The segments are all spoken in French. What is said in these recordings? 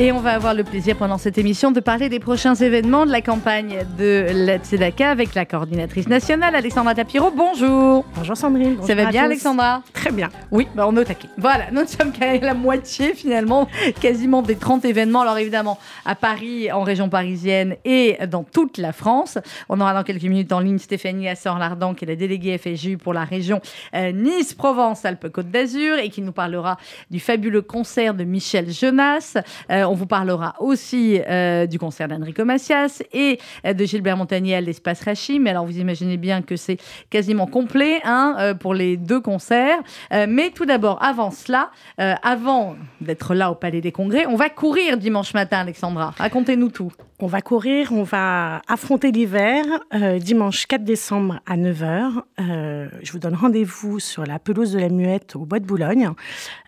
Et on va avoir le plaisir pendant cette émission de parler des prochains événements de la campagne de la Tzedaka avec la coordinatrice nationale Alexandra Tapiro. Bonjour. Bonjour Sandrine. Ça va bien Alexandra Très bien. Oui, bah on est au taquet. Voilà, nous sommes qu'à la moitié finalement, quasiment des 30 événements. Alors évidemment, à Paris, en région parisienne et dans toute la France. On aura dans quelques minutes en ligne Stéphanie Assor-Lardan, qui est la déléguée FSJU pour la région euh, Nice-Provence-Alpes-Côte d'Azur et qui nous parlera du fabuleux concert de Michel Jonas. Euh, on vous parlera aussi euh, du concert d'Enrico Macias et euh, de Gilbert Montagnier à l'espace Rachim. Alors, vous imaginez bien que c'est quasiment complet hein, euh, pour les deux concerts. Euh, mais tout d'abord, avant cela, euh, avant d'être là au Palais des Congrès, on va courir dimanche matin, Alexandra. Racontez-nous tout. On va courir, on va affronter l'hiver euh, dimanche 4 décembre à 9h. Euh, je vous donne rendez-vous sur la pelouse de la Muette au Bois de Boulogne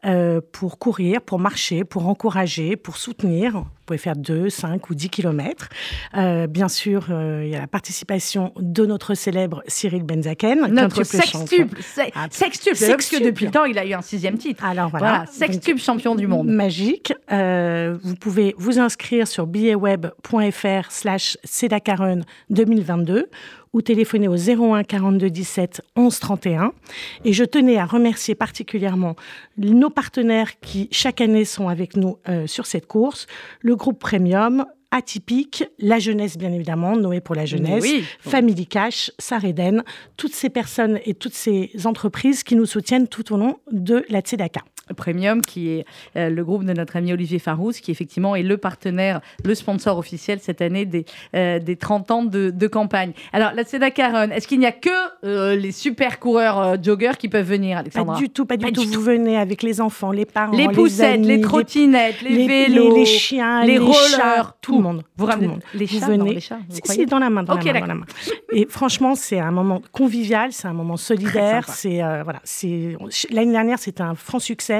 euh, pour courir, pour marcher, pour encourager, pour soutenir. Vous pouvez faire 2, 5 ou 10 kilomètres. Euh, bien sûr, euh, il y a la participation de notre célèbre Cyril Benzaken. Notre sextuple. se- Ah, Sextuple. Que sextuple. depuis le temps, il a eu un sixième titre. Alors voilà. Voilà, sextuple champion du monde. Magique. Euh, vous pouvez vous inscrire sur billetweb.fr slash Cédacarun 2022 ou téléphoner au 01 42 17 11 31. Et je tenais à remercier particulièrement nos partenaires qui, chaque année, sont avec nous euh, sur cette course. Le groupe Premium, Atypique, La Jeunesse, bien évidemment, Noé pour la Jeunesse, Oui. Family Cash, Sareden, toutes ces personnes et toutes ces entreprises qui nous soutiennent tout au long de la Tzedaka. Premium, qui est euh, le groupe de notre ami Olivier Farouz, qui effectivement est le partenaire, le sponsor officiel cette année des, euh, des 30 ans de, de campagne. Alors, la Tzedaka Run, est-ce qu'il n'y a que euh, les super coureurs joggers qui peuvent venir, Pas Alexandra? du tout, pas du Pas tout. du Vous venez avec les enfants, les parents, Les poussettes, les trottinettes, les, les, vélos, les, les chiens, les rollers, chats, tout le monde. Vous ramenez monde. les Vous chats venez. Non, les chats, vous Si, dans la main, dans, la main, dans la main. Et franchement, c'est un moment convivial, c'est un moment solidaire. C'est voilà, c'est l'année dernière, c'était un franc succès.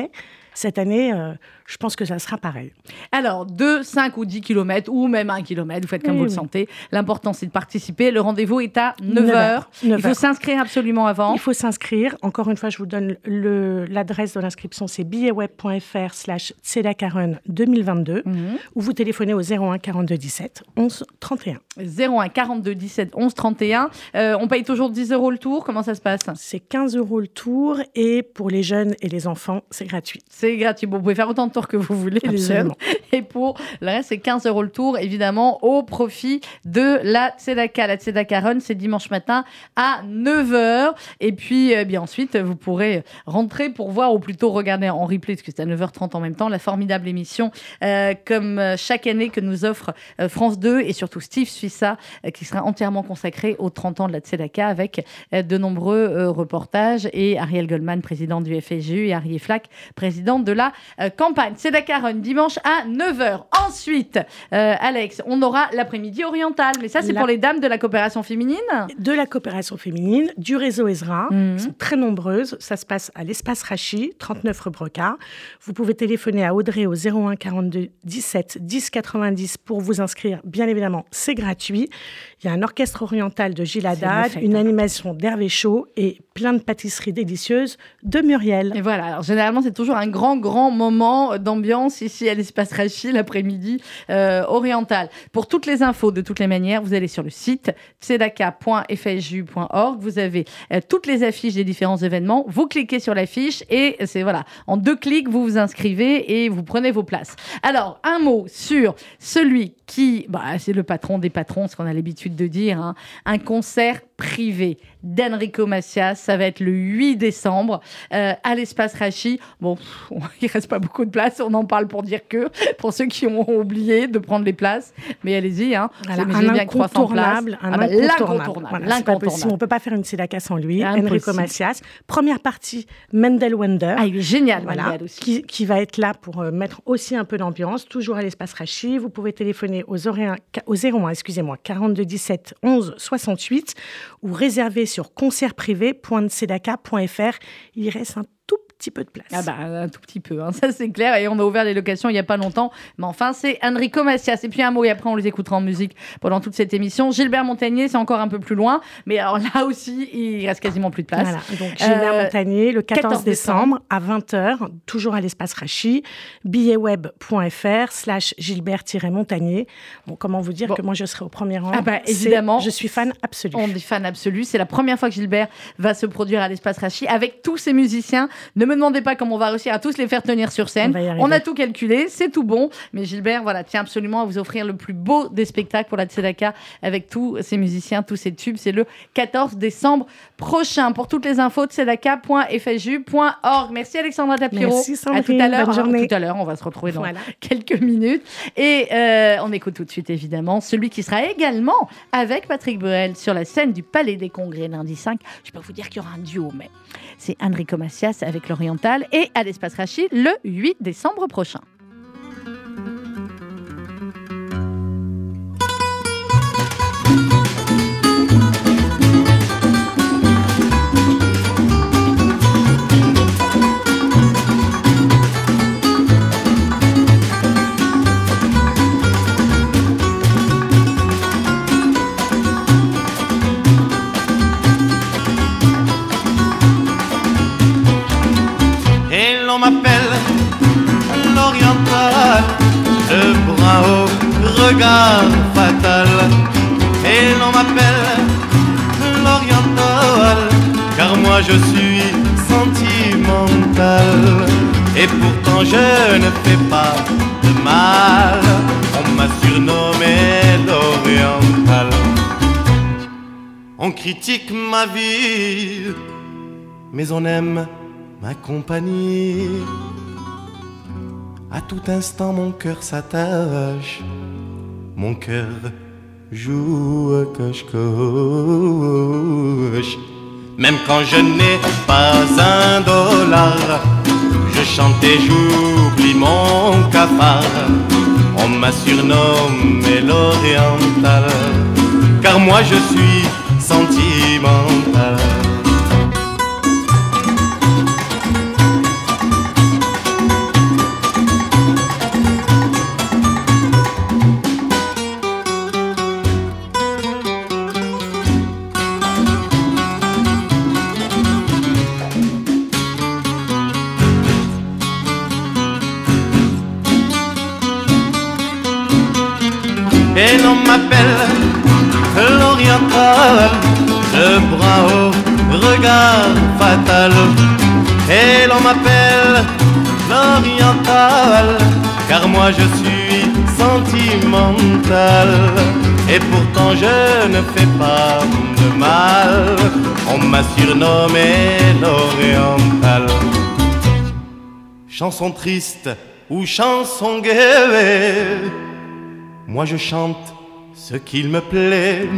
Cette année, euh, je pense que ça sera pareil. Alors, 2, 5 ou 10 km, ou même 1 km, vous faites comme Oui, vous le sentez. L'important, c'est de participer. Le rendez-vous est à 9h. 9 heures. Il 9 faut s'inscrire absolument avant. Il faut s'inscrire. Encore une fois, je vous donne l'adresse de l'inscription, c'est billetweb.fr slash Tzedakaron 2022 Mhm. ou vous téléphonez au 01 42 17 11 31. 01 42 17 11 31. Euh, on paye toujours 10 euros le tour. Comment ça se passe? C'est 15 euros le tour et pour les jeunes et les enfants, c'est gratuit. C'est gratuit. Bon, vous pouvez faire autant de que vous voulez, les jeunes. Et pour le reste, c'est 15 euros le tour, évidemment, au profit de la Tzedaka. La Tzedaka Run, c'est dimanche matin à 9h. Et puis, euh, bien ensuite, vous pourrez rentrer pour voir, ou plutôt regarder en replay, parce que c'est à 9h30 en même temps, la formidable émission, euh, comme euh, chaque année que nous offre euh, France 2 et surtout Steve Suissa, euh, qui sera entièrement consacré aux 30 ans de la Tzedaka avec de nombreux reportages et Ariel Goldman, président du FSJU, et Arié Flack, président de la campagne. Tzedaka Run, dimanche à 9h. Ensuite, euh, Alex, on aura l'après-midi oriental, mais ça, c'est La- pour les dames de la coopération féminine De la coopération féminine, du réseau Ezra, qui sont très nombreuses. Ça se passe à l'espace Rachi, 39 rue Brocard. Vous pouvez téléphoner à Audrey au 01 42 17 10 90 pour vous inscrire. Bien évidemment, c'est gratuit. Il y a un orchestre oriental de Gilles Haddad, une hein. animation d'Hervé Chaud et plein de pâtisseries délicieuses de Muriel. Et voilà, alors généralement c'est toujours un grand, grand moment d'ambiance ici à l'espace Rachi l'après-midi euh, oriental. Pour toutes les infos, de toutes les manières, vous allez sur le site tzedaka.fsju.org, vous avez euh, toutes les affiches des différents événements, vous cliquez sur l'affiche et c'est voilà, en deux clics, vous vous inscrivez et vous prenez vos places. Alors, un mot sur celui qui, bah, c'est le patron des patrons, ce qu'on a l'habitude de dire, hein, un concert privé d'Enrico Macias. Ça va être le 8 décembre euh, à l'espace Rachi. Bon, pff, il reste pas beaucoup de place. On en parle pour dire que, pour ceux qui ont oublié de prendre les places. Mais allez-y, hein. Voilà, un imaginez bien que 300 incontournable, un Ah bah, incontournable. Voilà, pas possible. On peut pas faire une Tzedaka sans lui. Impossible. Enrico Macias. Première partie, Mendel Wonder. Ah, il est génial, Voilà, aussi. qui, qui va être là pour euh, mettre aussi un peu d'ambiance, toujours à l'espace Rachi. Vous pouvez téléphoner aux, au 01, excusez-moi, 42 17 11 68 ou réserver sur concertprivé.tzedaka.fr. Il reste un tout petit peu de place. Ah bah, un tout petit peu, hein, ça c'est clair. Et on a ouvert les locations il n'y a pas longtemps. Mais enfin, c'est Enrico Macias. Et puis un mot, et après on les écoutera en musique pendant toute cette émission. Gilbert Montagnier, c'est encore un peu plus loin. Mais alors là aussi, il reste quasiment plus de place. Voilà. Donc Gilbert Euh, Montagnier, le 14, 14 décembre à 20h, toujours à l'espace Rachi, billetweb.fr slash Gilbert-Montagnier. Bon, comment vous dire Bon. que moi je serai au premier rang? Ah bah, évidemment. Je suis fan absolu. On est fan absolu. C'est la première fois que Gilbert va se produire à l'espace Rachi avec tous ses musiciens. Ne me demandez pas comment on va réussir à tous les faire tenir sur scène. On a tout calculé, c'est tout bon. Mais Gilbert, voilà, tient absolument à vous offrir le plus beau des spectacles pour la Tzedaka avec tous ses musiciens, tous ses tubes. C'est le 14 décembre prochain. Pour toutes les infos, tzedaka.fju.org. Merci Alexandra Tapiro. Merci, à Sandrine. tout à l'heure. Bonne journée. Tout à l'heure, on va se retrouver dans Voilà. quelques minutes. Et euh, on écoute tout de suite, évidemment, celui qui sera également avec Patrick Bruel sur la scène du Palais des Congrès lundi 5. Je peux vous dire qu'il y aura un duo, mais c'est Enrico Macias avec et à l'Espace Rachid le 8 décembre prochain. Regard fatal. Et l'on m'appelle l'oriental, car moi je suis sentimental. Et pourtant je ne fais pas de mal, on m'a surnommé l'oriental. On critique ma vie, mais on aime ma compagnie. À tout instant, mon cœur s'attache, mon cœur joue à coche-coche. Même quand je n'ai pas un dollar, je chante et j'oublie mon cafard. On m'a surnommé l'oriental, car moi je suis bras au regard fatal. Et l'on m'appelle l'oriental, car moi je suis sentimental. Et pourtant je ne fais pas de mal, on m'a surnommé l'oriental. Chanson triste ou chanson gaie, moi je chante ce qu'il me plaît.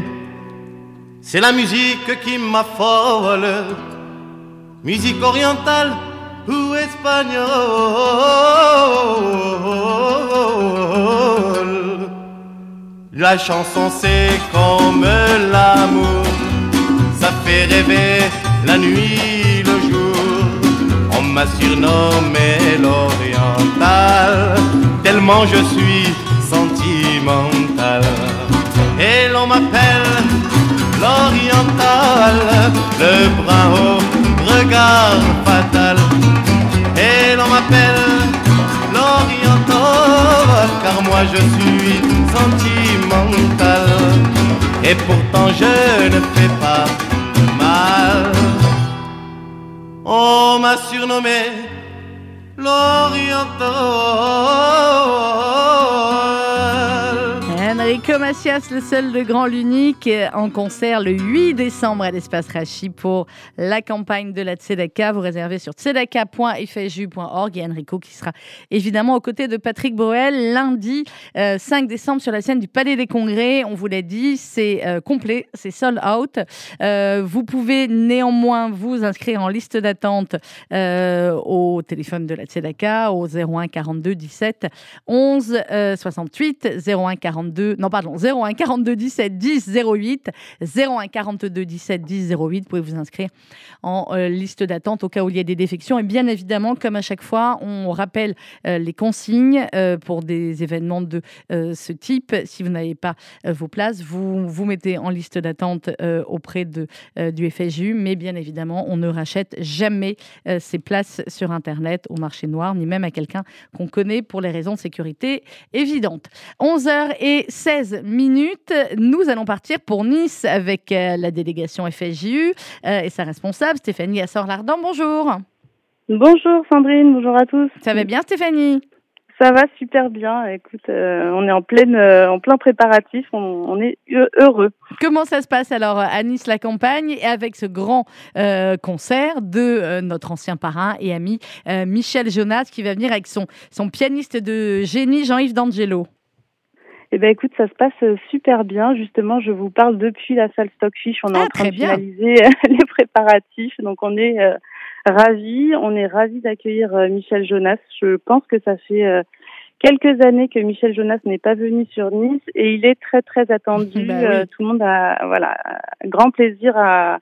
C'est la musique qui m'affole, musique orientale ou espagnole. La chanson c'est comme l'amour, ça fait rêver la nuit, le jour. On m'a surnommé l'oriental, tellement je suis sentimental. Et l'on m'appelle l'oriental, le bras au regard fatal. Et l'on m'appelle l'oriental, car moi je suis sentimental. Et pourtant je ne fais pas mal. On m'a surnommé l'oriental. Enrico Macias, le seul, le grand, l'unique, euh, en concert le 8 décembre à l'espace Rachi pour la campagne de la Tzedaka. Vous réservez sur tzedaka.fju.org et Enrico qui sera évidemment aux côtés de Patrick Boel lundi euh, 5 décembre sur la scène du Palais des Congrès. On vous l'a dit, c'est euh, complet, c'est sold out. Euh, vous pouvez néanmoins vous inscrire en liste d'attente euh, au téléphone de la Tzedaka au 01 42 17 11 euh, 68 01 42 non pardon, 01 42 17 10 08, 01 42 17 10 08. Vous pouvez vous inscrire en euh, liste d'attente au cas où il y a des défections. Et bien évidemment, comme à chaque fois, on rappelle euh, les consignes euh, pour des événements de ce type. Si vous n'avez pas vos places, vous vous mettez en liste d'attente auprès de, du FSU. Mais bien évidemment, on ne rachète jamais ces places sur Internet au marché noir, ni même à quelqu'un qu'on connaît pour les raisons de sécurité évidentes. 11h16 minutes, nous allons partir pour Nice avec la délégation FSJU et sa responsable Stéphanie Assor-Lardon. Bonjour. Bonjour Sandrine, bonjour à tous. Ça va bien Stéphanie? Ça va super bien. Écoute, euh, on est en pleine, euh, en plein préparatif. On, est heureux. Comment ça se passe alors à Nice la campagne? Et avec ce grand euh, concert de notre ancien parrain et ami Michel Jonas qui va venir avec son son pianiste de génie Jean-Yves D'Angelo. Eh ben écoute, ça se passe super bien. Justement, je vous parle depuis la salle Stockfish. On est ah, en train de finaliser les préparatifs, donc on est ravis. On est ravis d'accueillir euh, Michel Jonas. Je pense que ça fait euh, quelques années que Michel Jonas n'est pas venu sur Nice et il est très très attendu. Bah euh, tout le monde a voilà grand plaisir à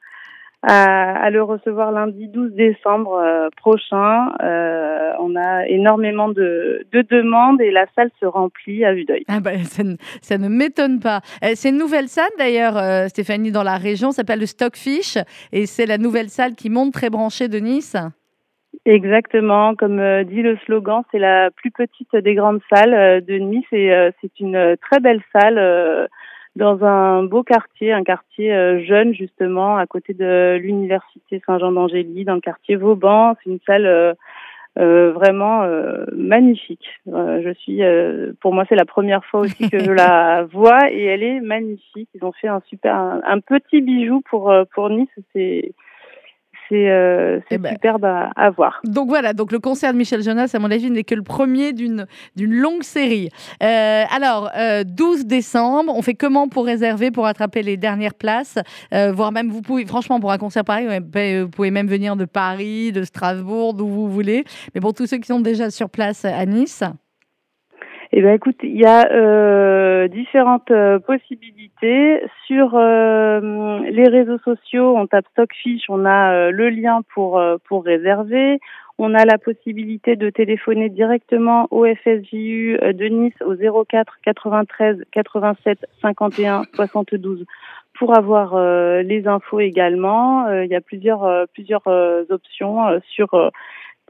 à, le recevoir lundi 12 décembre euh, prochain. Euh, on a énormément de, de, demandes et la salle se remplit à vue d'œil. Ah bah, ça, ne, m'étonne pas. Euh, c'est une nouvelle salle d'ailleurs, Stéphanie, dans la région, s'appelle le Stockfish et c'est la nouvelle salle qui monte très branchée de Nice. Exactement, comme dit le slogan, c'est la plus petite des grandes salles de Nice et c'est une très belle salle dans un beau quartier, un quartier euh, jeune justement, à côté de l'université Saint-Jean d'Angély, dans le quartier Vauban. C'est une salle euh, euh vraiment euh, magnifique. je suis, pour moi, c'est la première fois aussi que je la vois et elle est magnifique. Ils ont fait un super, un, petit bijou pour pour Nice. C'est c'est euh, eh ben. superbe à, voir. Donc voilà, donc le concert de Michel Jonas, à mon avis, n'est que le premier d'une longue série. Euh, alors, 12 euh, décembre, on fait comment pour réserver, pour attraper les dernières places? Voire même, vous pouvez, franchement, pour un concert pareil, vous pouvez même venir de Paris, de Strasbourg, d'où vous voulez. Mais pour tous ceux qui sont déjà sur place à Nice eh bien, écoute, il y a euh, différentes euh, possibilités. Sur euh, les réseaux sociaux, on tape Stockfish, on a le lien pour, pour réserver. On a la possibilité de téléphoner directement au FSJU de Nice au 04 93 87 51 72 pour avoir les infos également. il y a plusieurs, plusieurs options sur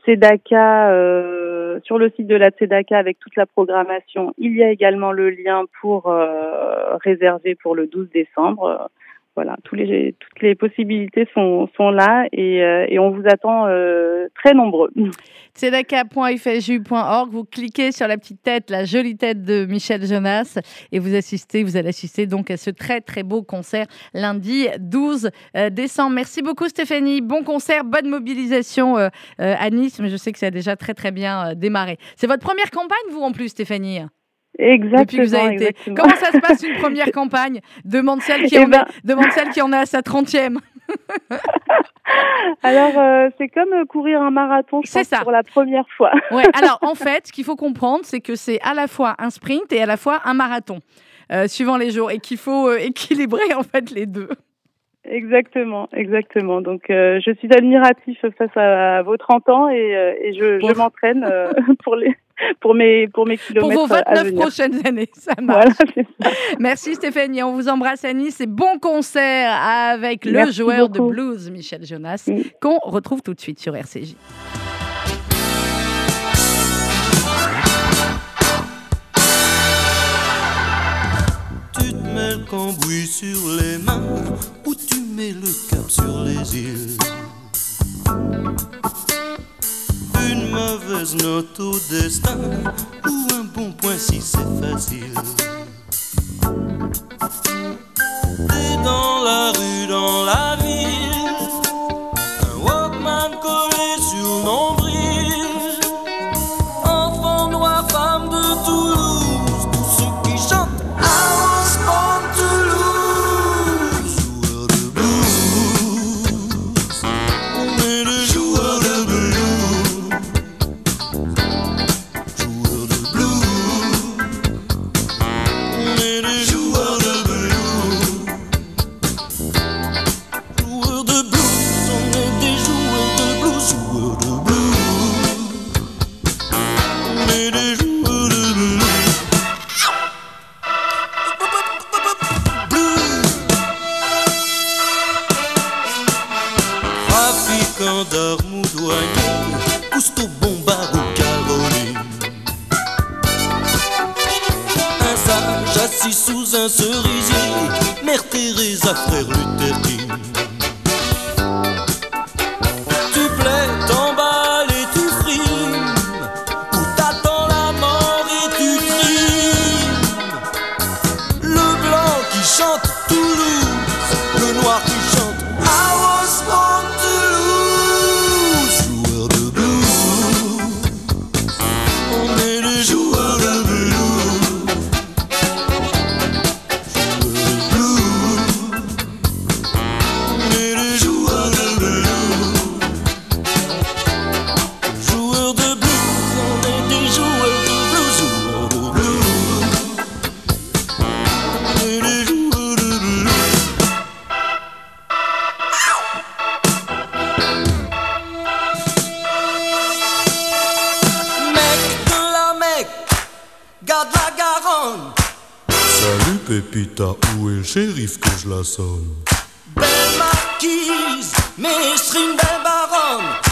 Tzedaka, euh, sur le site de la Tzedaka avec toute la programmation, il y a également le lien pour euh, réserver pour le 12 décembre voilà, tous les, toutes les possibilités sont, sont là et, euh, et on vous attend euh, très nombreux. Tzedaka.fju.org, vous cliquez sur la petite tête, la jolie tête de Michel Jonas et vous assistez, vous allez assister donc à ce très très beau concert lundi 12 euh, décembre. Merci beaucoup Stéphanie, bon concert, bonne mobilisation à Nice, mais je sais que ça a déjà très très bien démarré. C'est votre première campagne vous en plus Stéphanie? Exactement, Comment ça se passe une première campagne? Demande celle qui, eh en, ben... demande celle qui en est à sa 30e. alors, euh, c'est comme euh, courir un marathon, je pense, ça. pour la première fois. ouais, alors en fait, ce qu'il faut comprendre, c'est que c'est à la fois un sprint et à la fois un marathon, euh, suivant les jours, et qu'il faut équilibrer en fait les deux. Exactement, exactement. Donc, je suis admiratif face à, vos 30 ans et, et je, je m'entraîne pour les pour mes, pour mes kilomètres. Pour vos 29 prochaines années, ça marche. Merci Stéphanie, on vous embrasse à Nice et bon concert avec le joueur de blues Michel Jonas, qu'on retrouve tout de suite sur RCJ. Tu te mets le cambouis sur les mains ou tu mets le cap sur les îles? Une mauvaise note au destin ou un bon point si c'est facile. T'es dans la rue, dans la ville, Pépita, où est le shérif que je la sonne Belle marquise, maestrine, belle baronne.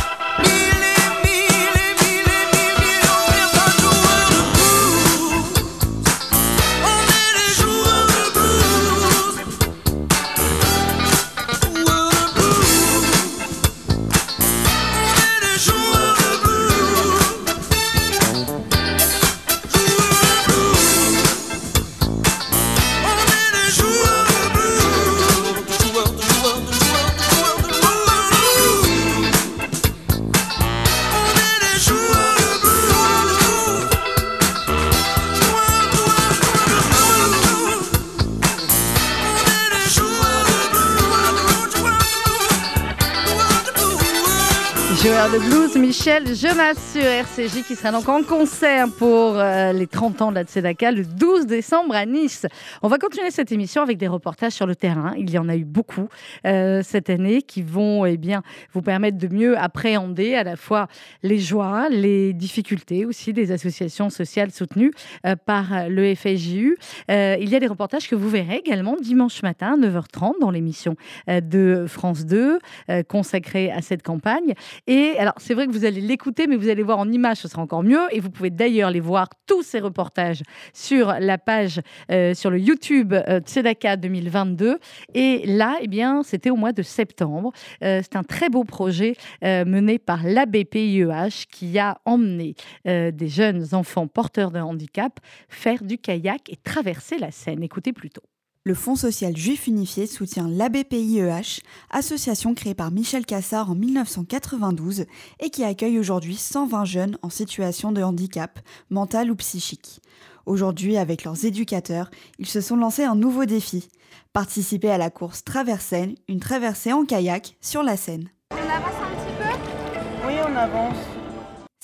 Joueur de blues, Michel Jonas sur RCJ qui sera donc en concert pour euh, les 30 ans de la Tzedaka le 12 décembre à Nice. On va continuer cette émission avec des reportages sur le terrain. Il y en a eu beaucoup euh, cette année qui vont eh bien, vous permettre de mieux appréhender à la fois les joies, les difficultés aussi des associations sociales soutenues euh, par le FSJU. Il y a des reportages que vous verrez également dimanche matin à 9h30 dans l'émission de France 2 euh, consacrée à cette campagne. Et alors, c'est vrai que vous allez l'écouter, mais vous allez voir en image, ce sera encore mieux. Et vous pouvez d'ailleurs les voir, tous ces reportages, sur la page, euh, sur le YouTube euh, Tzedaka 2022. Et là, eh bien, c'était au mois de septembre. Euh, c'est un très beau projet euh, mené par l'ABPIEH qui a emmené des jeunes enfants porteurs de handicap faire du kayak et traverser la Seine. Écoutez plutôt. Le Fonds social juif unifié soutient l'ABPIEH, association créée par Michel Cassard en 1992 et qui accueille aujourd'hui 120 jeunes en situation de handicap, mental ou psychique. Aujourd'hui, avec leurs éducateurs, ils se sont lancés un nouveau défi participer à la course Traversaine, une traversée en kayak sur la Seine. Oui, on avance.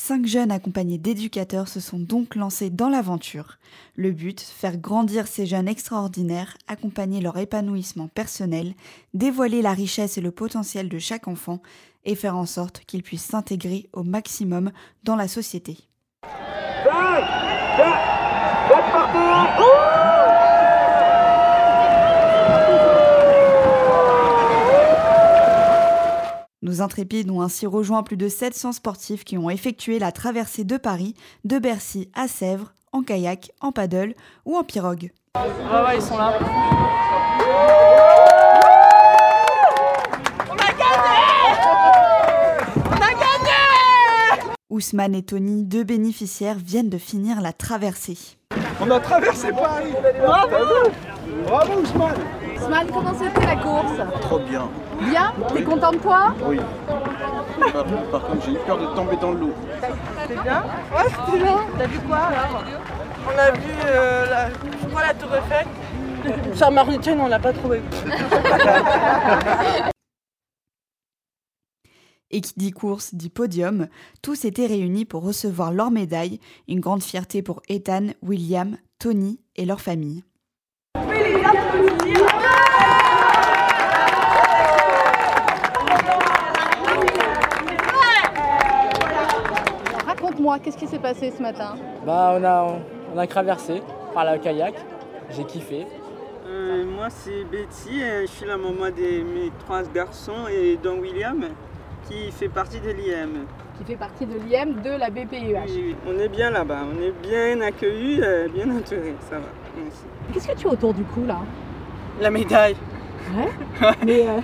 Cinq jeunes accompagnés d'éducateurs se sont donc lancés dans l'aventure. Le but, faire grandir ces jeunes extraordinaires, accompagner leur épanouissement personnel, dévoiler la richesse et le potentiel de chaque enfant et faire en sorte qu'ils puissent s'intégrer au maximum dans la société. Nos intrépides ont ainsi rejoint plus de 700 sportifs qui ont effectué la traversée de Paris, de Bercy à Sèvres, en kayak, en paddle ou en pirogue. Ouais, ouais, ils sont là. Ousmane et Tony, deux bénéficiaires, viennent de finir la traversée. On a traversé Paris Bravo Bravo Ousmane Ousmane, comment c'était la course Trop bien. Bien T'es content de toi Oui. Par, par contre, j'ai eu peur de tomber dans l'eau. C'était bien Ouais, c'était bien. T'as vu quoi alors On a vu euh, la, je crois la Tour Eiffel. On l'a pas trouvé. Et qui dit course dit podium, tous étaient réunis pour recevoir leur médaille, une grande fierté pour Ethan, William, Tony et leur famille. Raconte-moi, qu'est-ce qui s'est passé ce matin Bah on a on a traversé par le kayak, j'ai kiffé. Euh, moi c'est Betty, euh, je suis la maman de mes trois garçons et Don William. qui fait partie de l'IM. Qui fait partie de l'IM de la BPIEH. Oui, oui, on est bien là-bas, on est bien accueillis, euh, bien entourés, ça va. merci. Qu'est-ce que tu as autour du cou là La médaille. Ouais Mais euh,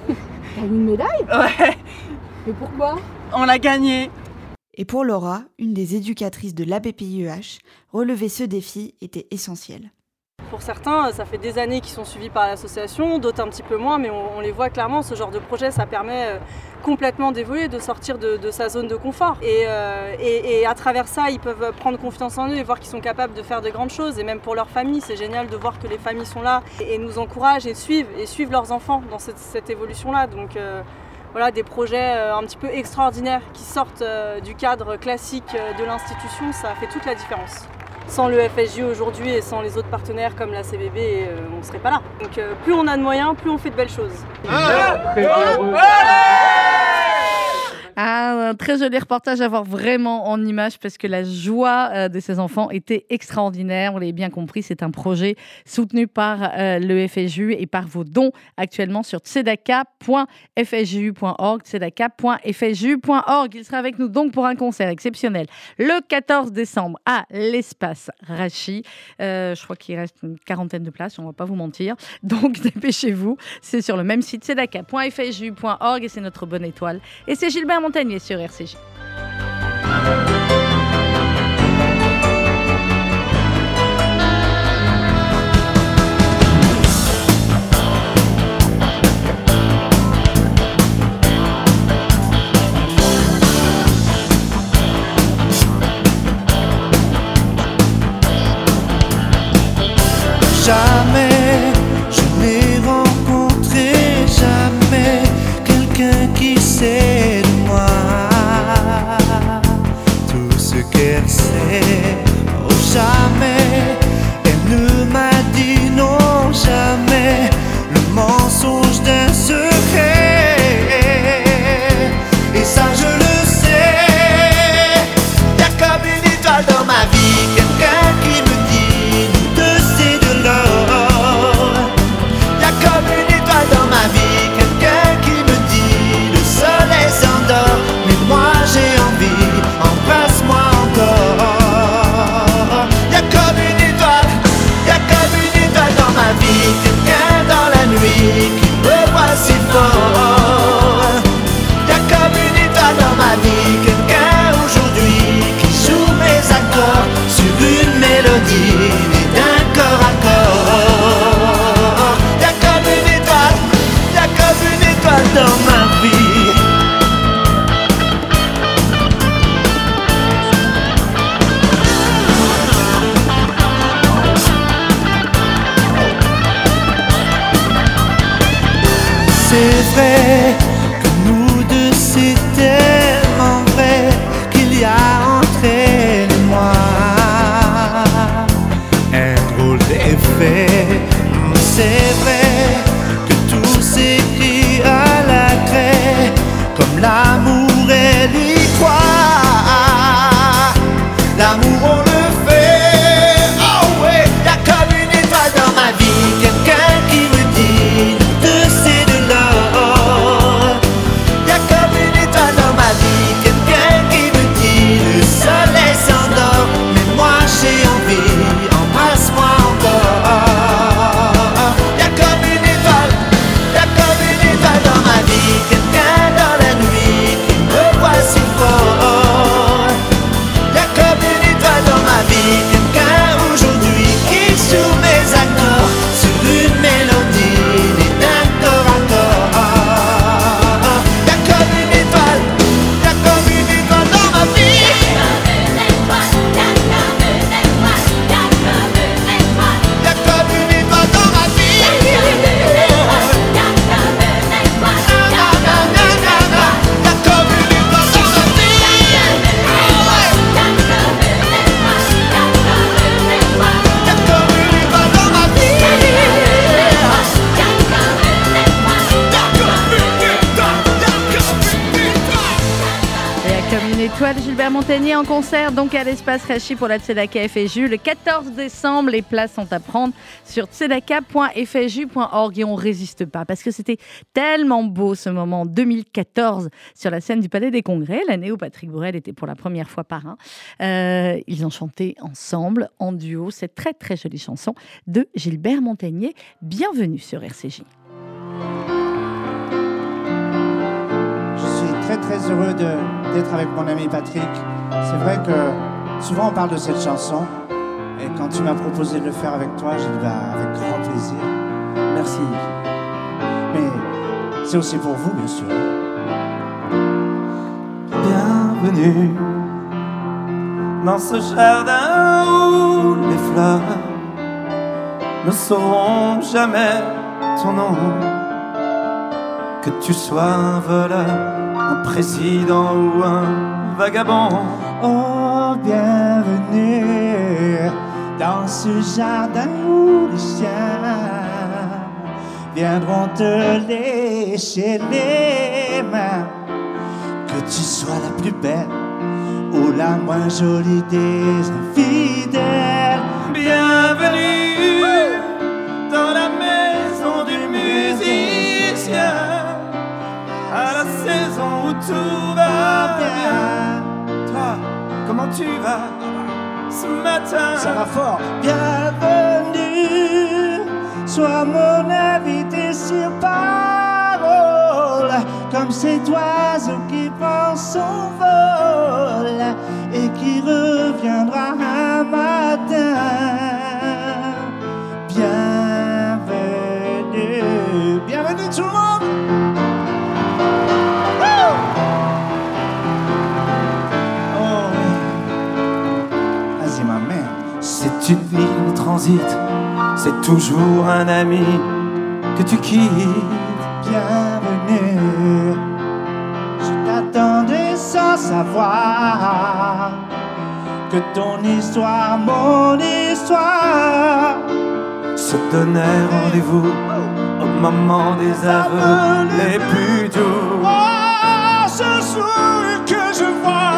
t'as une médaille Ouais, Mais pourquoi on l'a gagné. Et pour Laura, une des éducatrices de l'ABPIEH, relever ce défi était essentiel. Pour certains, ça fait des années qu'ils sont suivis par l'association, d'autres un petit peu moins, mais on, les voit clairement, ce genre de projet, ça permet euh, complètement d'évoluer, de sortir de, sa zone de confort. Et, euh, et- à travers ça, ils peuvent prendre confiance en eux et voir qu'ils sont capables de faire de grandes choses. Et même pour leur famille, c'est génial de voir que les familles sont là et, nous encouragent et suivent, et suivent leurs enfants dans cette, cette évolution-là. Donc euh, voilà, des projets euh, un petit peu extraordinaires qui sortent euh, du cadre classique euh, de l'institution, ça fait toute la différence. Sans le FSJ aujourd'hui et sans les autres partenaires comme la CBB, euh, on ne serait pas là. Donc euh, plus on a de moyens, plus on fait de belles choses. Ah, un très joli reportage à voir vraiment en image parce que la joie euh, de ces enfants était extraordinaire. On l'avait bien compris, c'est un projet soutenu par euh, le FSJU et par vos dons actuellement sur tzedaka.fsju.org, tzedaka.fsju.org. Il sera avec nous donc pour un concert exceptionnel le 14 décembre à l'espace Rachi. Euh, je crois qu'il reste une quarantaine de places, on va pas vous mentir. Donc dépêchez-vous, c'est sur le même site tzedaka.fsju.org et c'est notre bonne étoile. Et c'est Gilbert Montagnier sur RCJ. En concert donc à l'espace Rachi pour la Tzedaka FSJU le 14 décembre. Les places sont à prendre sur tzedaka.fju.org et on résiste pas parce que c'était tellement beau ce moment 2014 sur la scène du Palais des Congrès, l'année où Patrick Bourrel était pour la première fois parrain. Euh, ils ont chanté ensemble en duo cette très très jolie chanson de Gilbert Montagnier. Bienvenue sur RCJ. très très heureux d'être avec mon ami Patrick. C'est vrai que souvent on parle de cette chanson et quand tu m'as proposé de le faire avec toi, j'ai dit bah, avec grand plaisir. Merci. Mais c'est aussi pour vous bien sûr. Bienvenue dans ce jardin où les fleurs ne sauront jamais ton nom. Que tu sois un voleur un président ou un vagabond. Oh, bienvenue dans ce jardin où les chiens viendront te lécher les mains. Que tu sois la plus belle ou la moins jolie des infidèles. Bienvenue dans la maison du musicien à la saison où tout va bien. Comment tu vas ce matin? Fort. Bienvenue, sois mon invité sur parole, comme cet oiseau qui prend son vol et qui reviendra un matin. Vie où transite, c'est toujours un ami que tu quittes. Bienvenue, je t'attendais sans savoir que ton histoire, mon histoire, se donnait rendez-vous au moment des aveux les plus doux. Oh, ce que je vois,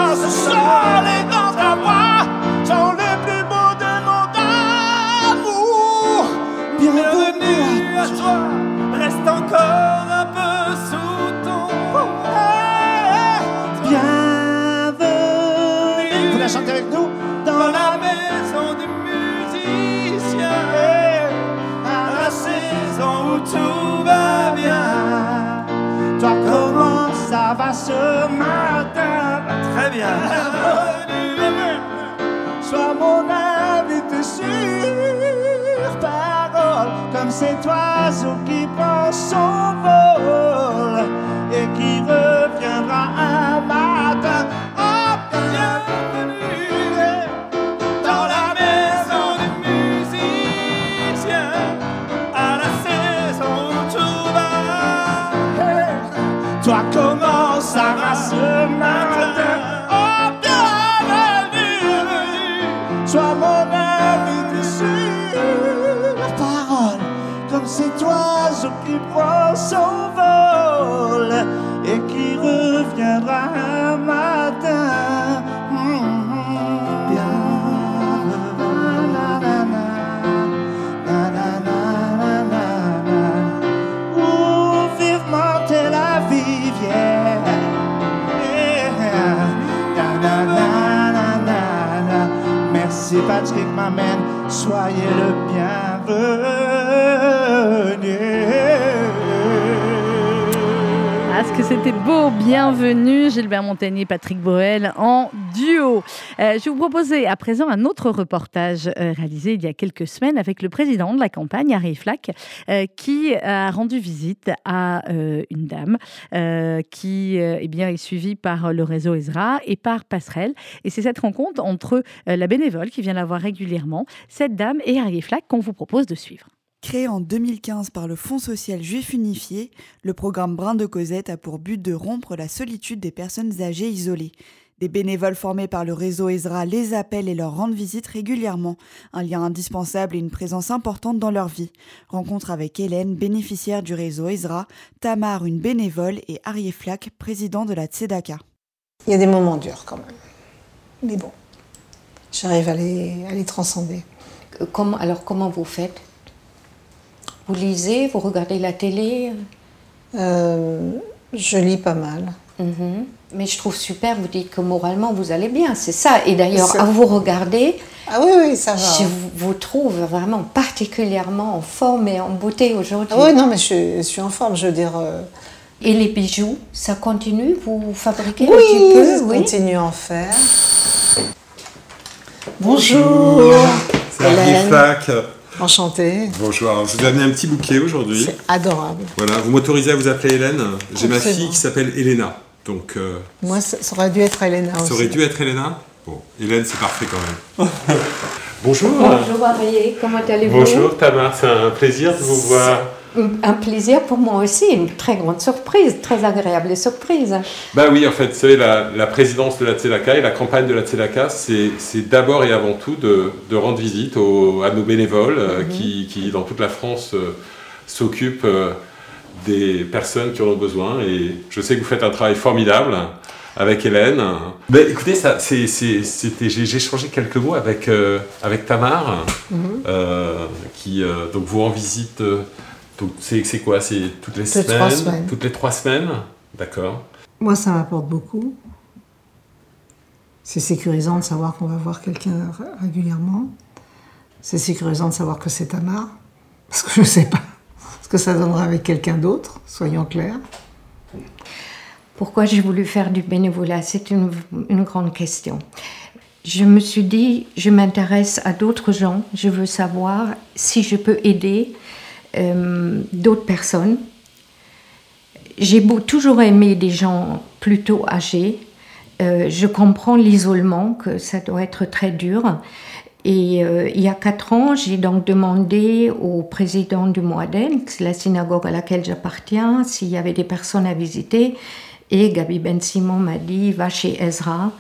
c'était beau, bienvenue Gilbert Montagnier, Patrick Boel en duo. Euh, je vous proposais à présent un autre reportage euh, réalisé il y a quelques semaines avec le président de la campagne, Harry Flack, euh, qui a rendu visite à une dame qui eh bien, est suivie par le réseau Ezra et par Passerelle. Et c'est cette rencontre entre la bénévole qui vient la voir régulièrement, cette dame et Harry Flack qu'on vous propose de suivre. Créé en 2015 par le Fonds social juif unifié, le programme Brin de Cosette a pour but de rompre la solitude des personnes âgées isolées. Des bénévoles formés par le réseau Ezra les appellent et leur rendent visite régulièrement, un lien indispensable et une présence importante dans leur vie. Rencontre avec Hélène, bénéficiaire du réseau Ezra, Tamar, une bénévole, et Arié Flack, président de la Tzedaka. Il y a des moments durs quand même. Mais bon, j'arrive à les, à les transcender. Euh, Comment, alors comment vous faites Vous lisez, vous regardez la télé Euh, je lis pas mal. Mhm. Mais je trouve super, vous dites que moralement vous allez bien, c'est ça. Et d'ailleurs, à vous regarder, Ah oui, oui, ça va. je vous, trouve vraiment particulièrement en forme et en beauté aujourd'hui. Ah oui, non, mais je, suis- je suis en forme, je veux dire. euh, Et les bijoux, ça continue Vous fabriquez oui, un petit peu je oui continue à en faire. Bonjour. C'est. Flack. Enchantée. Bonjour, je vous ai amené un petit bouquet aujourd'hui. Adorable. Voilà, vous m'autorisez à vous appeler Hélène J'ai ma fille qui s'appelle Elena. Donc, euh, Moi, ça, aurait dû être Elena aussi. ça aurait dû être Elena Bon, Hélène, c'est parfait quand même. Bonjour. Bonjour Arié, comment allez-vous? Bonjour Tamar, c'est un plaisir de vous voir. Un plaisir pour moi aussi, une très grande surprise, très agréable surprise. Bah oui, en fait, vous savez, la, la présidence de la Tzedaka et la campagne de la Tzedaka, c'est d'abord et avant tout de, de rendre visite aux- à nos bénévoles euh, qui, qui, dans toute la France, euh, s'occupent euh, des personnes qui en ont besoin. Et je sais que vous faites un travail formidable avec Hélène. Mais écoutez, ça, c'était- j'ai échangé quelques mots avec, avec Tamar, Mhm. qui donc vous rend visite. Donc c'est quoi? C'est toutes les Toutes semaines trois semaines? Toutes les trois semaines? D'accord. Moi, ça m'apporte beaucoup. C'est sécurisant de savoir qu'on va voir quelqu'un ré- régulièrement. C'est sécurisant de savoir que c'est Tamar. Parce que je ne sais pas ce que ça donnera avec quelqu'un d'autre, soyons clairs. Pourquoi j'ai voulu faire du bénévolat? C'est une, une grande question. Je me suis dit, je m'intéresse à d'autres gens, je veux savoir si je peux aider euh, d'autres personnes. J'ai toujours aimé des gens plutôt âgés. Euh, je comprends l'isolement, que ça doit être très dur. Et euh, il y a quatre ans, j'ai donc demandé au président du Moaden, que c'est la synagogue à laquelle j'appartiens, s'il y avait des personnes à visiter. Et Gabi Ben Simon m'a dit va chez Ezra.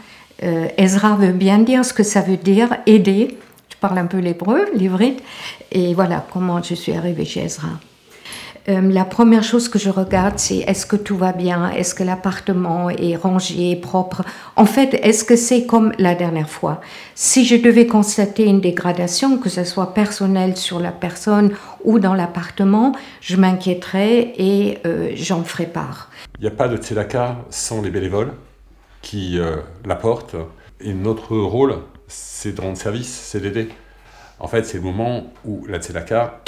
Ezra veut bien dire ce que ça veut dire aider. Parle un peu l'hébreu, l'ivrite. Et voilà comment je suis arrivée chez Ezra. Euh, la première chose que je regarde, c'est est-ce que tout va bien? Est-ce que l'appartement est rangé, propre? En fait, est-ce que c'est comme la dernière fois? Si je devais constater une dégradation, que ce soit personnelle sur la personne ou dans l'appartement, je m'inquiéterais et euh, j'en ferai part. Il n'y a pas de tzedaka sans les bénévoles qui euh, l'apportent. Et notre rôle, c'est de rendre service, c'est d'aider. En fait, c'est le moment où la tzedaka,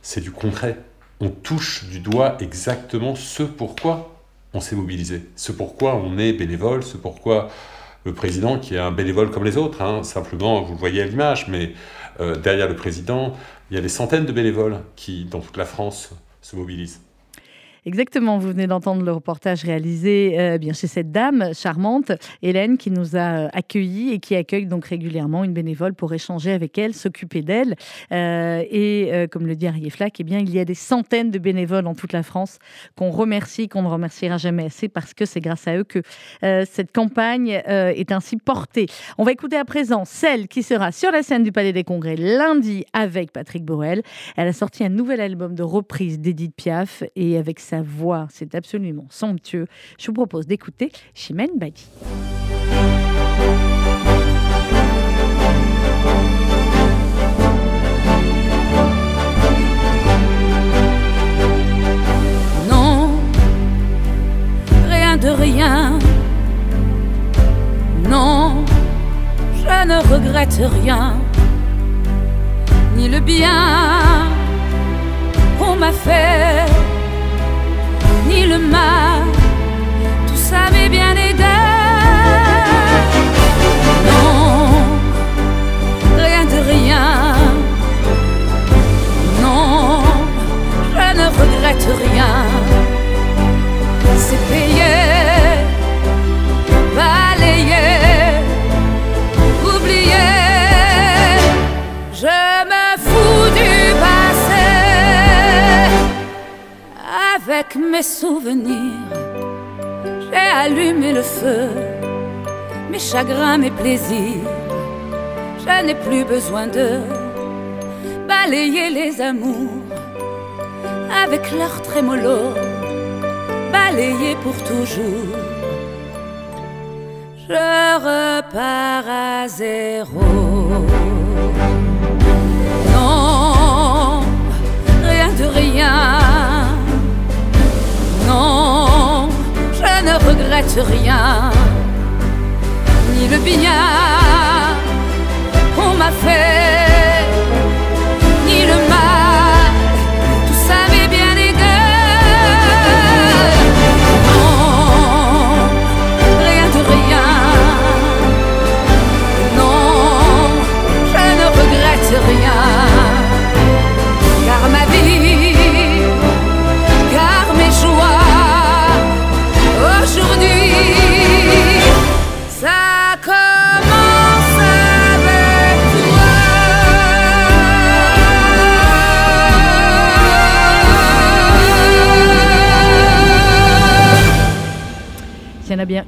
c'est du concret. On touche du doigt exactement ce pourquoi on s'est mobilisé, ce pourquoi on est bénévole, ce pourquoi le président, qui est un bénévole comme les autres, hein, simplement, vous le voyez à l'image, mais euh, derrière le président, il y a des centaines de bénévoles qui, dans toute la France, se mobilisent. Exactement, vous venez d'entendre le reportage réalisé euh, bien chez cette dame charmante, Hélène, qui nous a euh, accueillis et qui accueille donc régulièrement une bénévole pour échanger avec elle, s'occuper d'elle. Euh, et comme le dit Arié Flack, eh bien, il y a des centaines de bénévoles en toute la France qu'on remercie, qu'on ne remerciera jamais assez parce que c'est grâce à eux que cette campagne est ainsi portée. On va écouter à présent celle qui sera sur la scène du Palais des Congrès lundi avec Patrick Borel. Elle a sorti un nouvel album de reprise d'Edith Piaf et avec sa voix, c'est absolument somptueux. Je vous propose d'écouter Chimène Badi. Non, rien de rien. Non, je ne regrette rien. Ni le bien qu'on m'a fait, ni le mal. Tout ça m'est bien aidé. Non, rien de rien. Non, je ne regrette rien. C'est payé, Avec mes souvenirs, j'ai allumé le feu. Mes chagrins, mes plaisirs, je n'ai plus besoin de balayer les amours avec leur trémolo, balayer pour toujours. je repars à zéro. Non, rien de rien. Je ne regrette rien. Ni le bien qu'on m'a fait, ni le mal.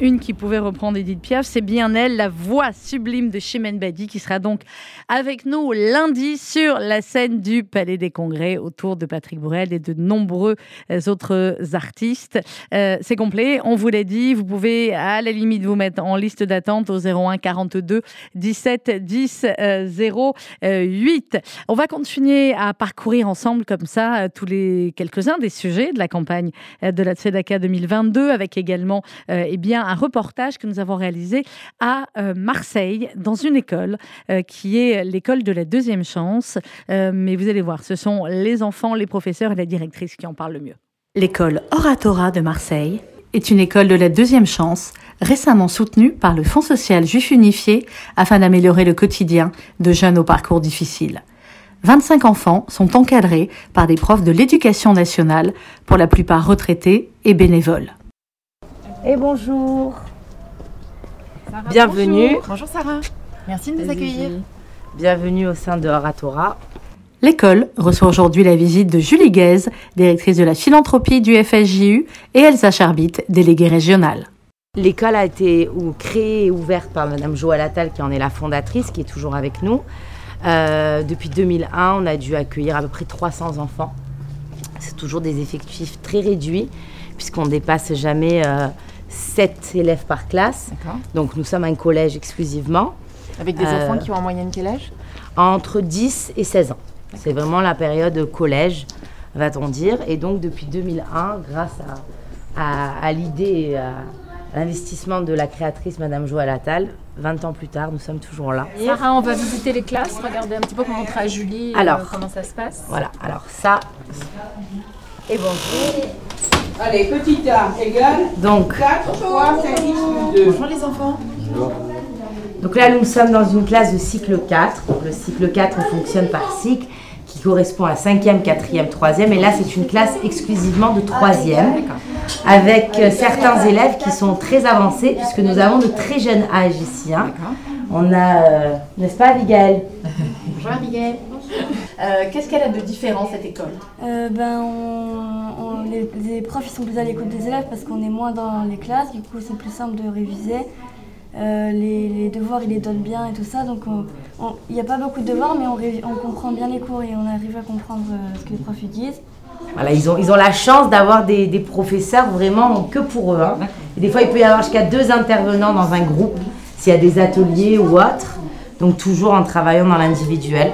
Une qui pouvait reprendre Edith Piaf, c'est bien elle, la voix sublime de Chimène Badi, qui sera donc avec nous lundi sur la scène du Palais des Congrès autour de Patrick Bourrel et de nombreux euh, autres artistes. Euh, c'est complet, on vous l'a dit, vous pouvez à la limite vous mettre en liste d'attente au 01 42 17 10 euh, 08. On va continuer à parcourir ensemble comme ça euh, tous les quelques-uns des sujets de la campagne de la Tzedaka 2022 avec également eh bien, un reportage que nous avons réalisé à euh, Marseille, dans une école euh, qui est l'école de la deuxième chance. Euh, mais vous allez voir, ce sont les enfants, les professeurs et la directrice qui en parlent le mieux. L'école Oratora de Marseille est une école de la deuxième chance, récemment soutenue par le Fonds social juif unifié afin d'améliorer le quotidien de jeunes au parcours difficile. 25 enfants sont encadrés par des profs de l'éducation nationale, pour la plupart retraités et bénévoles. Et bonjour. Bienvenue. Bonjour. Bonjour Sarah. Merci de nous accueillir. Bienvenue au sein de Oratora. L'école reçoit aujourd'hui la visite de Julie Guèze, directrice de la philanthropie du FSJU, et Elsa Charbit, déléguée régionale. L'école a été ou, créée et ouverte par Madame Joël Attal, qui en est la fondatrice, qui est toujours avec nous. Euh, depuis 2001, on a dû accueillir à peu près 300 enfants. C'est toujours des effectifs très réduits, puisqu'on ne dépasse jamais euh, 7 élèves par classe. Donc nous sommes un collège exclusivement. Avec des Euh, enfants qui ont en moyenne quel âge? Entre 10 et 16 ans. C'est vraiment la période collège, va-t-on dire. Et donc depuis 2001, grâce à, à- à l'idée et à l'investissement de la créatrice Madame Joël Attal, 20 ans plus tard, nous sommes toujours là. Sarah, on va visiter les classes, regarder un petit peu montrer à Julie euh, Alors. comment ça se passe. Voilà, alors ça. Et bonjour. Allez, petit A égale Donc. 4 fois 5 x 2. Bonjour les enfants. Donc là, nous sommes dans une classe de cycle 4. Donc le cycle 4 fonctionne par cycle qui correspond à 5e, 4e, 3e. Et là, c'est une classe exclusivement de 3e avec euh, certains élèves qui sont très avancés puisque nous avons de très jeunes âges ici. hein. On a, euh, n'est-ce pas, Abigail? Bonjour Abigail. Euh, Qu'est-ce qu'elle a de différent cette école Euh, ben, on- on- les, les profs ils sont plus à l'écoute des élèves parce qu'on est moins dans les classes, du coup c'est plus simple de réviser. Euh, les, les devoirs ils les donnent bien et tout ça, donc on- on- il n'y a pas beaucoup de devoirs mais on, comprend bien les cours et on arrive à comprendre euh, ce que les profs ils disent. Voilà, ils ont, ils ont la chance d'avoir des, des professeurs vraiment que pour eux. hein. Et des fois, il peut y avoir jusqu'à deux intervenants dans un groupe, s'il y a des ateliers ou autres. Donc, toujours en travaillant dans l'individuel.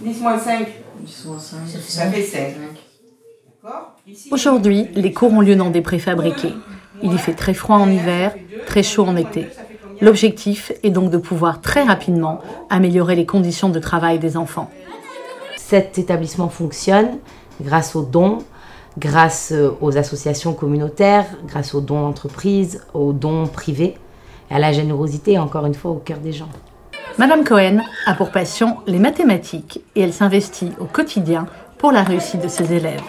10 moins 5. 10 moins 5. Ça fait 16. Aujourd'hui, les cours ont lieu dans des préfabriqués. Il y fait très froid en hiver, très chaud en été. L'objectif est donc de pouvoir très rapidement améliorer les conditions de travail des enfants. Cet établissement fonctionne grâce aux dons, grâce euh, aux associations communautaires, grâce aux dons d'entreprises, aux dons privés, et à la générosité, encore une fois, au cœur des gens. Madame Cohen a pour passion les mathématiques et elle s'investit au quotidien pour la réussite de ses élèves.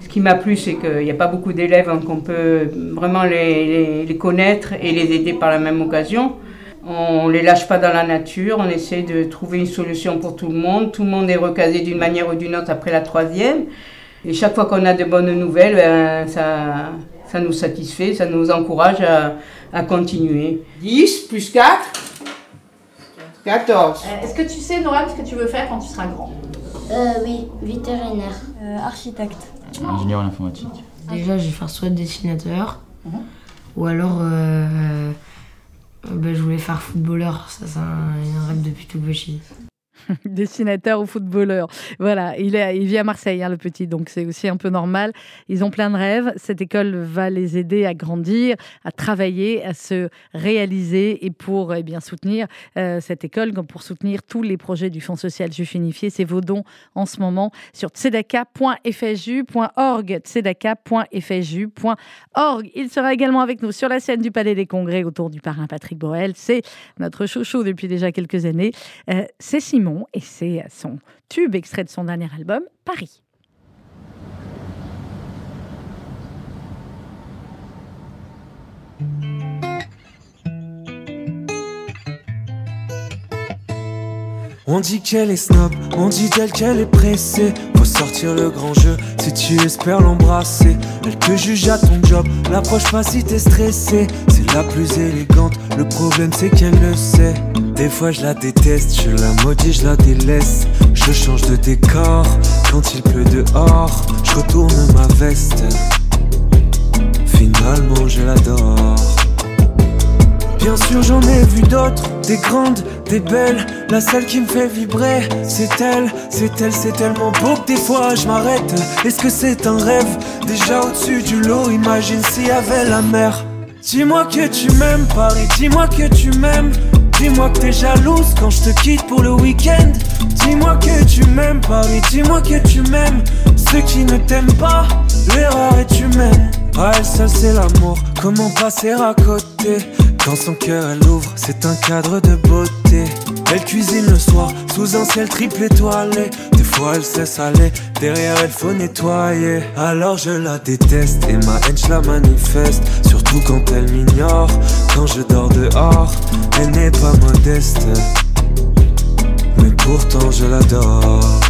Ce qui m'a plu, c'est qu'il n'y a pas beaucoup d'élèves hein, qu'on peut vraiment les, connaître et les aider par la même occasion. On ne les lâche pas dans la nature, on essaie de trouver une solution pour tout le monde. Tout le monde est recasé d'une manière ou d'une autre après la troisième. Et chaque fois qu'on a de bonnes nouvelles, ben, ça, ça nous satisfait, ça nous encourage à, à continuer. 10 plus 4. 14. Euh, Est-ce que tu sais, Noël, ce que tu veux faire quand tu seras grand Euh, oui, vétérinaire. Euh, architecte. Ingénieur en informatique. Déjà, je vais faire soit dessinateur, ou alors euh, Euh, ben, je voulais faire footballeur, ça c'est un, un rêve depuis tout petit. dessinateur ou footballeur. Voilà, il, est, il vit à Marseille, hein, le petit, donc c'est aussi un peu normal. Ils ont plein de rêves. Cette école va les aider à grandir, à travailler, à se réaliser et pour eh bien, soutenir euh, cette école, comme pour soutenir tous les projets du Fonds social juif unifié. C'est vos dons en ce moment sur tzedaka.fju.org. tzedaka.fju.org. Il sera également avec nous sur la scène du Palais des Congrès autour du parrain Patrick Borel. C'est notre chouchou depuis déjà quelques années. Euh, c'est Simon et c'est son tube extrait de son dernier album, Paris. On dit qu'elle est snob, on dit d'elle qu'elle est pressée. Faut sortir le grand jeu si tu espères l'embrasser. Elle te juge à ton job, l'approche pas si t'es stressé. C'est la plus élégante, le problème c'est qu'elle le sait. Des fois je la déteste, je la maudis, je la délaisse. Je change de décor quand il pleut dehors. Je retourne ma veste. Finalement je l'adore. Bien sûr j'en ai vu d'autres, des grandes, des belles. La seule qui me fait vibrer, c'est elle, c'est elle, c'est tellement beau que des fois je m'arrête. Est-ce que c'est un rêve? Déjà au-dessus du lot, imagine s'il y avait la mer. Dis-moi que tu m'aimes, Paris, dis-moi que tu m'aimes. Dis-moi que t'es jalouse quand je te quitte pour le week-end. Dis-moi que tu m'aimes, Paris, dis-moi que tu m'aimes. Ceux qui ne t'aiment pas, l'erreur est humaine. Ah, elle seule c'est l'amour, comment passer à côté? Quand son cœur elle ouvre, c'est un cadre de beauté. Elle cuisine le soir, sous un ciel triple étoilé. Des fois elle sait saler, derrière elle faut nettoyer. Alors je la déteste et ma haine je la manifeste. Surtout quand elle m'ignore, quand je dors dehors. Elle n'est pas modeste Mais pourtant je l'adore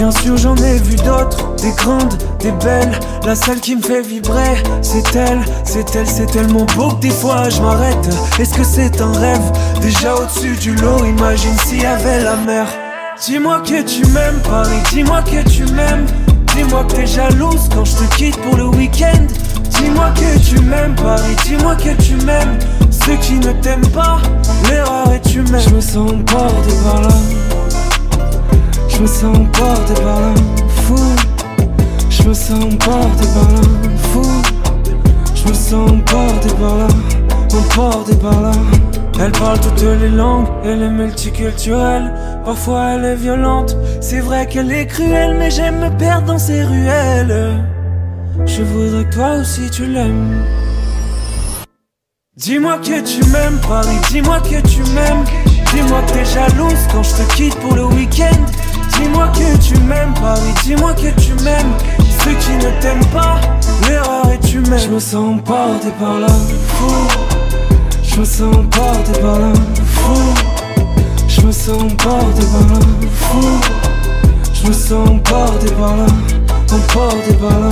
Bien sûr j'en ai vu d'autres, des grandes, des belles. La seule qui me fait vibrer, c'est elle, c'est elle, c'est tellement beau que des fois je m'arrête. Est-ce que c'est un rêve? Déjà au-dessus du lot, imagine s'il y avait la mer. Dis-moi que tu m'aimes Paris, dis-moi que tu m'aimes. Dis-moi que t'es jalouse quand je te quitte pour le week-end. Dis-moi que tu m'aimes Paris, dis-moi que tu m'aimes. Ceux qui ne t'aiment pas, l'erreur est humaine. Je me sens bordé par là je me sens emporté par là, fou. Je me sens emporté par là, fou. Je me sens emporté par là, emporté par là. Elle parle toutes les langues, elle est multiculturelle. Parfois elle est violente, c'est vrai qu'elle est cruelle, mais j'aime me perdre dans ses ruelles. Je voudrais que toi aussi tu l'aimes. Dis-moi que tu m'aimes, Paris, dis-moi que tu m'aimes. Dis-moi que t'es jalouse quand je te quitte pour le week-end. Dis-moi que tu m'aimes, Paris, dis-moi que tu m'aimes. Ceux qui ne t'aiment pas, l'erreur est humaine. Je me sens emporté par là, fou. Je me sens emporté par là, fou. Je me sens emporté par là, fou. Je me sens emporté par là, emporté par là.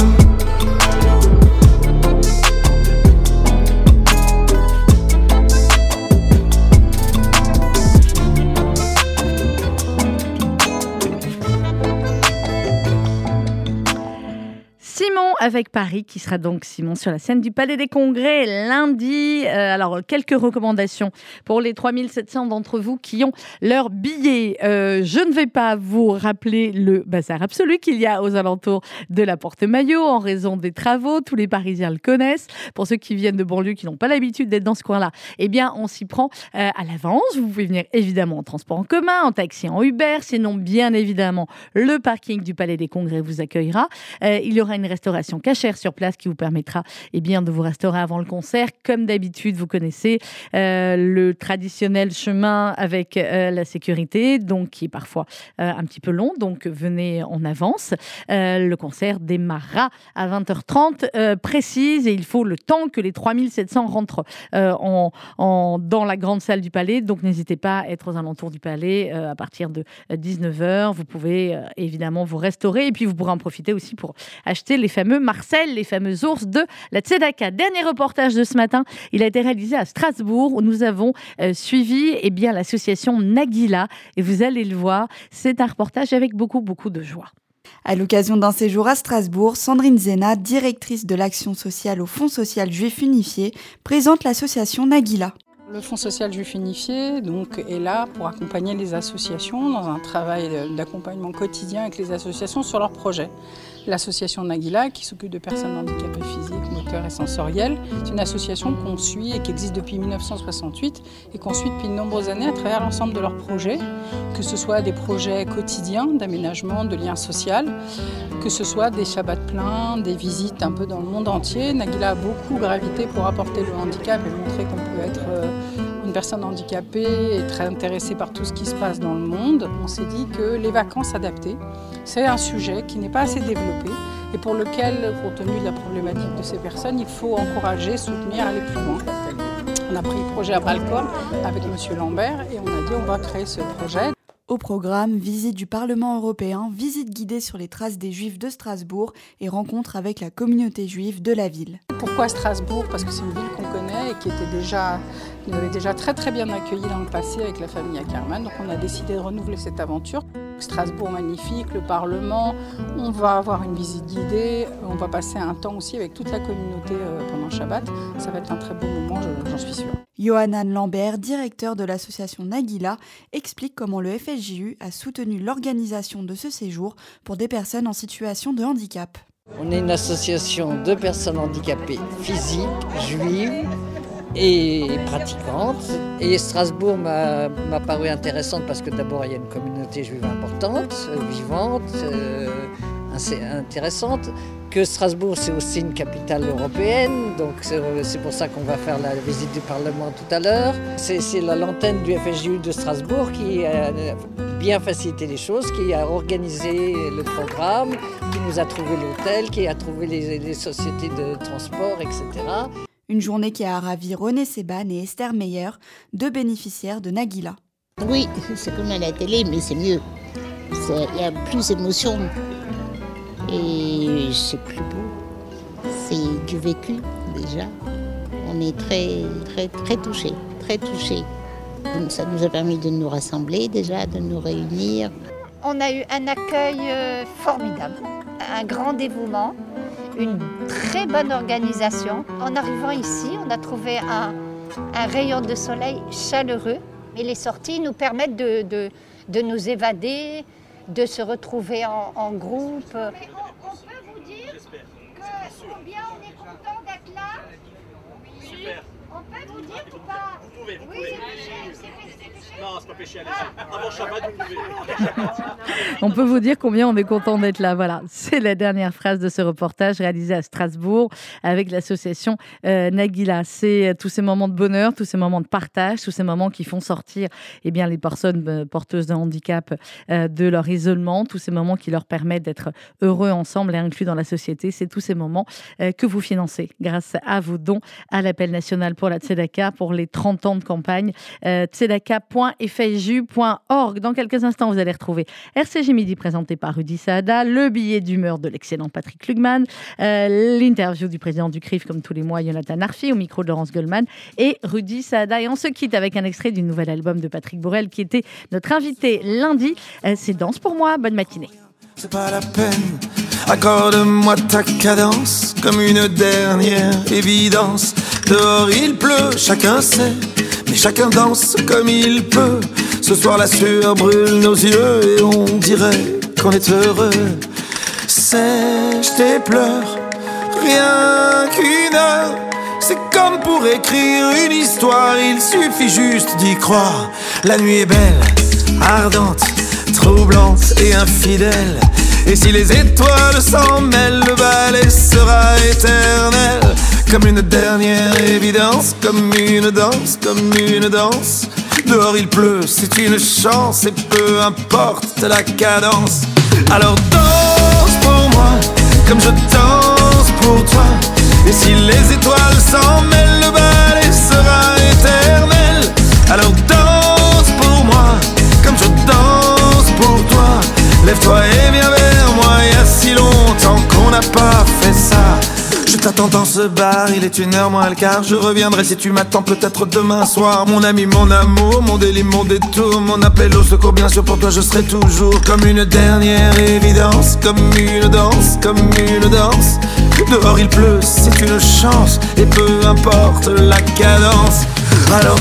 Simon avec Paris, qui sera donc Simon sur la scène du Palais des Congrès lundi. Euh, alors, quelques recommandations pour les 3700 d'entre vous qui ont leur billet. Euh, je ne vais pas vous rappeler le bazar absolu qu'il y a aux alentours de la Porte Maillot en raison des travaux. Tous les Parisiens le connaissent. Pour ceux qui viennent de banlieue, qui n'ont pas l'habitude d'être dans ce coin-là, eh bien, on s'y prend euh, à l'avance. Vous pouvez venir évidemment en transport en commun, en taxi, en Uber. Sinon, bien évidemment, le parking du Palais des Congrès vous accueillera. Il y aura une restauration cachère sur place qui vous permettra eh bien, de vous restaurer avant le concert. Comme d'habitude, vous connaissez euh, le traditionnel chemin avec euh, la sécurité, donc qui est parfois euh, un petit peu long. Donc venez en avance. Le concert démarrera à 20h30 euh, précise et il faut le temps que les 3700 rentrent en, dans la grande salle du palais. Donc n'hésitez pas à être aux alentours du palais à partir de 19h. Vous pouvez évidemment vous restaurer et puis vous pourrez en profiter aussi pour acheter les fameux Marcel, les fameux ours de la Tzedaka. Dernier reportage de ce matin, il a été réalisé à Strasbourg où nous avons euh, suivi eh bien l'association Nagila et vous allez le voir, c'est un reportage avec beaucoup beaucoup de joie. À l'occasion d'un séjour à Strasbourg, Sandrine Zena, directrice de l'action sociale au Fonds social juif unifié, présente l'association Nagila. Le Fonds social juif unifié donc, est là pour accompagner les associations dans un travail d'accompagnement quotidien avec les associations sur leurs projets. L'association Nagila, qui s'occupe de personnes handicapées physiques, moteurs et sensorielles, c'est une association qu'on suit et qui existe depuis 1968 et qu'on suit depuis de nombreuses années à travers l'ensemble de leurs projets, que ce soit des projets quotidiens d'aménagement, de lien social, que ce soit des shabbats pleins, des visites un peu dans le monde entier. Nagila a beaucoup gravité pour apporter le handicap et montrer qu'on peut une personne handicapée et très intéressée par tout ce qui se passe dans le monde. On s'est dit que les vacances adaptées, c'est un sujet qui n'est pas assez développé et pour lequel, compte tenu de la problématique de ces personnes, il faut encourager, soutenir, aller plus loin. On a pris le projet à avec M. Lambert et on a dit on va créer ce projet. Au programme, visite du Parlement européen, visite guidée sur les traces des Juifs de Strasbourg et rencontre avec la communauté juive de la ville. Pourquoi Strasbourg? Parce que c'est une ville qu'on et qui était déjà, nous avait déjà très très bien accueillis dans le passé avec la famille Ackermann. Donc on a décidé de renouveler cette aventure. Strasbourg magnifique, le Parlement, on va avoir une visite guidée, on va passer un temps aussi avec toute la communauté euh, pendant Shabbat. Ça va être un très beau moment, j'en suis sûre. Johanan Lambert, directeur de l'association Nagila, explique comment le FSJU a soutenu l'organisation de ce séjour pour des personnes en situation de handicap. On est une association de personnes handicapées physiques, juives et pratiquantes. Et Strasbourg m'a paru intéressante parce que d'abord il y a une communauté juive importante, vivante, euh, intéressante. Que Strasbourg c'est aussi une capitale européenne, donc c'est pour ça qu'on va faire la visite du Parlement tout à l'heure. C'est la lanterne du FSJU de Strasbourg qui a bien facilité les choses, qui a organisé le programme, qui nous a trouvé l'hôtel, qui a trouvé les, les sociétés de transport, etc. Une journée qui a ravi René Seban et Esther Meyer, deux bénéficiaires de Nagila. Oui, c'est comme à la télé, mais c'est mieux. Il y a plus d'émotion. Et c'est plus beau. C'est du vécu déjà. On est très, très, très touchés, très touchés. Ça nous a permis de nous rassembler déjà, de nous réunir. On a eu un accueil euh, formidable, un grand dévouement une très bonne organisation. En arrivant ici, on a trouvé un, rayon de soleil chaleureux et les sorties nous permettent de, de, nous évader, de se retrouver en groupe. On, peut vous dire que combien on est content d'être là Super. On peut vous dire ou pas Vous pouvez, vous pouvez. On peut vous dire combien on est content d'être là. Voilà, c'est la dernière phrase de ce reportage réalisé à Strasbourg avec l'association euh, Nagila. C'est euh, tous ces moments de bonheur, tous ces moments de partage, tous ces moments qui font sortir eh bien, les personnes euh, porteuses de handicap de leur isolement, tous ces moments qui leur permettent d'être heureux ensemble et inclus dans la société. C'est tous ces moments que vous financez grâce à vos dons à l'appel national pour la Tzedaka pour les 30 ans de campagne. tzedaka.fju.org. Dans quelques instants, vous allez retrouver RCG Midi présenté par Rudy Saada, le billet d'humeur de l'excellent Patrick Lugman, euh, l'interview du président du CRIF, comme tous les mois, Jonathan Arfi, au micro de Laurence Goldman et Rudy Saada. Et on se quitte avec un extrait du nouvel album de Patrick Bourrel qui était notre invité lundi. Euh, c'est Danse pour moi. Bonne matinée. C'est pas la peine, accorde-moi ta cadence comme une dernière évidence. Il pleut, chacun sait, mais chacun danse comme il peut. Ce soir la sueur brûle nos yeux et on dirait qu'on est heureux. Sèche tes pleurs, rien qu'une heure. C'est comme pour écrire une histoire, il suffit juste d'y croire. La nuit est belle, ardente troublante et infidèle. Et si les étoiles s'en mêlent, le ballet sera éternel. Comme une dernière évidence, comme une danse, comme une danse. Dehors il pleut, c'est une chance, et peu importe la cadence. Alors danse pour moi, comme je danse pour toi. Et si les étoiles s'en mêlent, le ballet sera éternel. Alors danse pour moi, comme je danse pour toi. Lève-toi et viens vers moi, il y a si longtemps qu'on n'a pas fait ça. Je t'attends dans ce bar, il est une heure moins le quart. Je reviendrai si tu m'attends peut-être demain soir. Mon ami, mon amour, mon délit, mon détour, mon appel au secours. Bien sûr, pour toi, je serai toujours comme une dernière évidence, comme une danse, comme une danse. Dehors il pleut, c'est une chance, et peu importe la cadence. Alors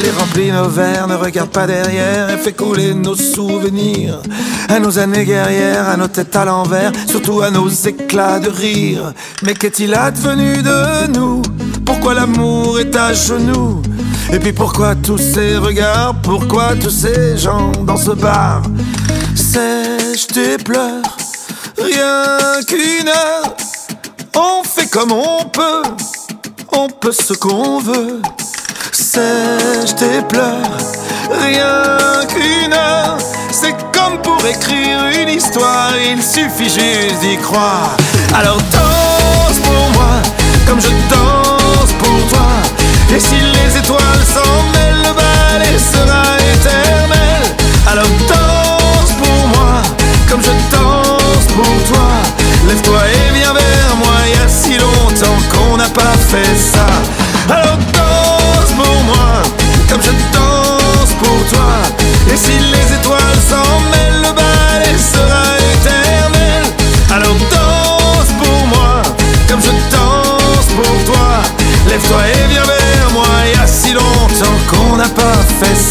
Allez, remplis nos verres, ne regarde pas derrière et fais couler nos souvenirs. À nos années guerrières, à nos têtes à l'envers, surtout à nos éclats de rire. Mais qu'est-il advenu de nous? Pourquoi l'amour est à genoux? Et puis pourquoi tous ces regards? Pourquoi tous ces gens dans ce bar? Sèche tes pleurs, rien qu'une heure. On fait comme on peut, on peut ce qu'on veut. Sèche tes pleurs, rien qu'une heure. C'est comme pour écrire une histoire, il suffit juste d'y croire. Alors danse pour moi, comme je danse pour toi. Et si les étoiles s'en mêlent, le ballet sera éternel. Alors danse pour moi, comme je danse pour toi. Lève-toi et viens vers moi, il y a si longtemps qu'on n'a pas fait ça. Alors danse comme je danse pour toi. Et si les étoiles s'en mêlent, le ballet sera éternel. Alors danse pour moi, comme je danse pour toi. Lève-toi et viens vers moi, il y a si longtemps qu'on n'a pas fait ça.